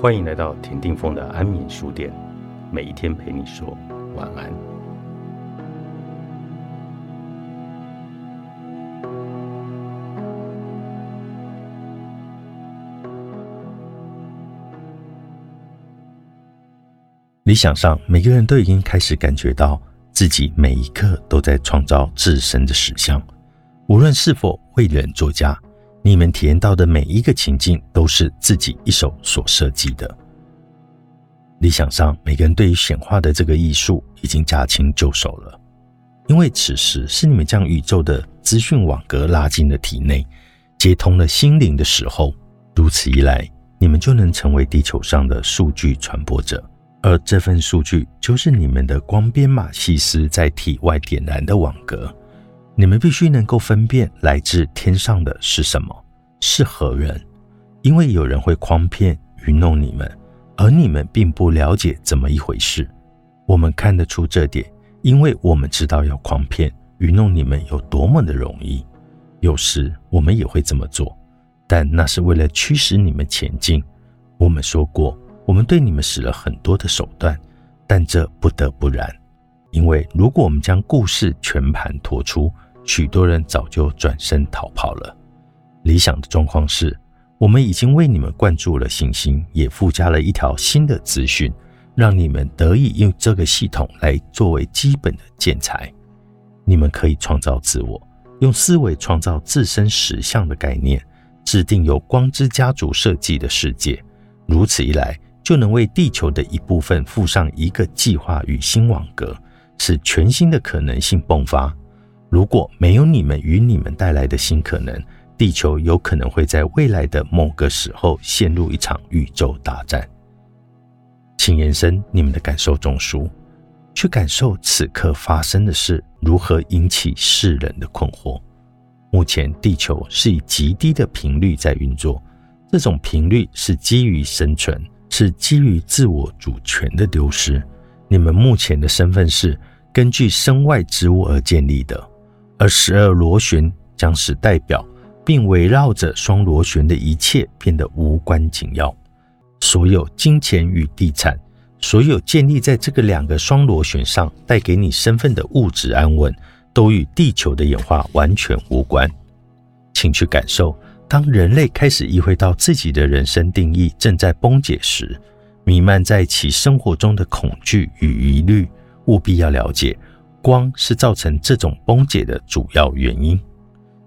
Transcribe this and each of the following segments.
欢迎来到田定峰的安眠书店，每一天陪你说晚安。理想上，每个人都已经开始感觉到自己每一刻都在创造自身的实相，无论是否为人作家。你们体验到的每一个情境，都是自己一手所设计的。理想上，每个人对于显化的这个艺术已经驾轻就熟了，因为此时是你们将宇宙的资讯网格拉进了体内，接通了心灵的时候。如此一来，你们就能成为地球上的数据传播者，而这份数据就是你们的光编码细丝在体外点燃的网格。你们必须能够分辨来自天上的是什么，是何人，因为有人会诓骗、愚弄你们，而你们并不了解怎么一回事。我们看得出这点，因为我们知道要诓骗、愚弄你们有多么的容易。有时我们也会这么做，但那是为了驱使你们前进。我们说过，我们对你们使了很多的手段，但这不得不然，因为如果我们将故事全盘托出。许多人早就转身逃跑了。理想的状况是，我们已经为你们灌注了信心，也附加了一条新的资讯，让你们得以用这个系统来作为基本的建材。你们可以创造自我，用思维创造自身实相的概念，制定由光之家族设计的世界。如此一来，就能为地球的一部分附上一个计划与新网格，使全新的可能性迸发。如果没有你们与你们带来的新可能，地球有可能会在未来的某个时候陷入一场宇宙大战。请延伸你们的感受中枢，去感受此刻发生的事如何引起世人的困惑。目前，地球是以极低的频率在运作，这种频率是基于生存，是基于自我主权的丢失。你们目前的身份是根据身外之物而建立的。而十二螺旋将使代表并围绕着双螺旋的一切变得无关紧要。所有金钱与地产，所有建立在这个两个双螺旋上带给你身份的物质安稳，都与地球的演化完全无关。请去感受，当人类开始意会到自己的人生定义正在崩解时，弥漫在其生活中的恐惧与疑虑，务必要了解。光是造成这种崩解的主要原因。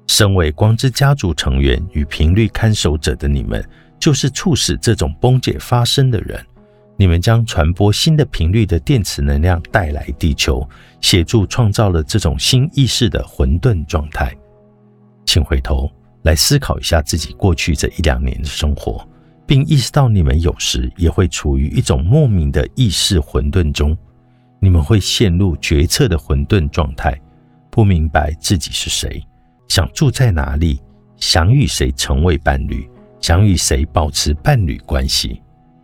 身为光之家族成员与频率看守者的你们，就是促使这种崩解发生的人。你们将传播新的频率的电磁能量带来地球，协助创造了这种新意识的混沌状态。请回头来思考一下自己过去这一两年的生活，并意识到你们有时也会处于一种莫名的意识混沌中。你们会陷入决策的混沌状态，不明白自己是谁，想住在哪里，想与谁成为伴侣，想与谁保持伴侣关系，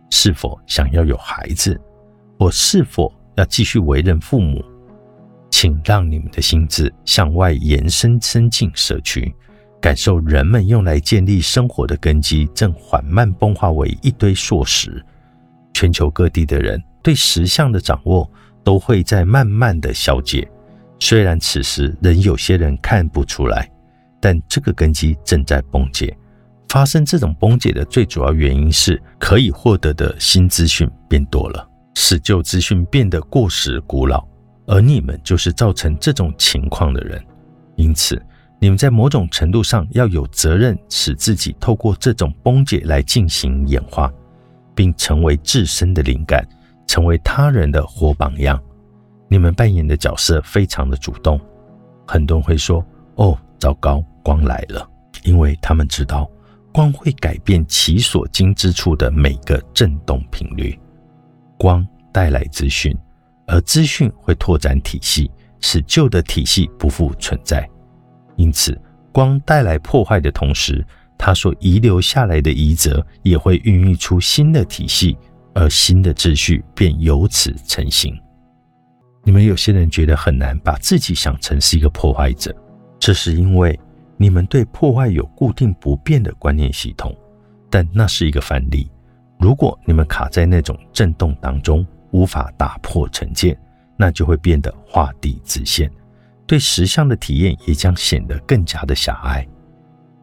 是否想要有孩子，或是否要继续为人父母？请让你们的心智向外延伸，伸进社区，感受人们用来建立生活的根基正缓慢崩化为一堆硕石。全球各地的人对实相的掌握。都会在慢慢的消解，虽然此时仍有些人看不出来，但这个根基正在崩解。发生这种崩解的最主要原因是，可以获得的新资讯变多了，使旧资讯变得过时古老，而你们就是造成这种情况的人。因此，你们在某种程度上要有责任，使自己透过这种崩解来进行演化，并成为自身的灵感。成为他人的活榜样，你们扮演的角色非常的主动。很多人会说：“哦，糟糕，光来了。”因为他们知道光会改变其所经之处的每个振动频率。光带来资讯，而资讯会拓展体系，使旧的体系不复存在。因此，光带来破坏的同时，它所遗留下来的遗则也会孕育出新的体系。而新的秩序便由此成型。你们有些人觉得很难把自己想成是一个破坏者，这是因为你们对破坏有固定不变的观念系统。但那是一个范例。如果你们卡在那种震动当中，无法打破成见，那就会变得画地自限，对实相的体验也将显得更加的狭隘。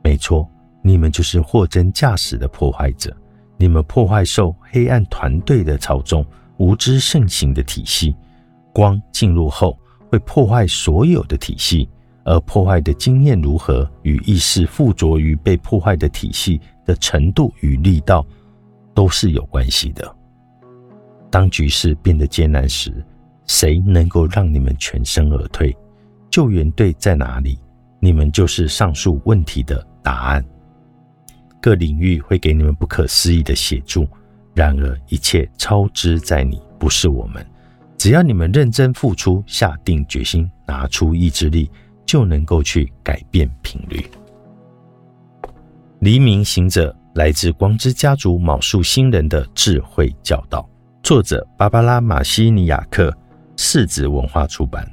没错，你们就是货真价实的破坏者，你们破坏受黑暗团队的操纵、无知盛行的体系。光进入后会破坏所有的体系，而破坏的经验如何，与意识附着于被破坏的体系的程度与力道。都是有关系的。当局势变得艰难时，谁能够让你们全身而退？救援队在哪里？你们就是上述问题的答案。各领域会给你们不可思议的协助，然而一切超支在你，不是我们。只要你们认真付出，下定决心，拿出意志力，就能够去改变频率。黎明行者。来自光之家族卯树星人的智慧教导，作者芭芭拉·马西尼亚克，世子文化出版。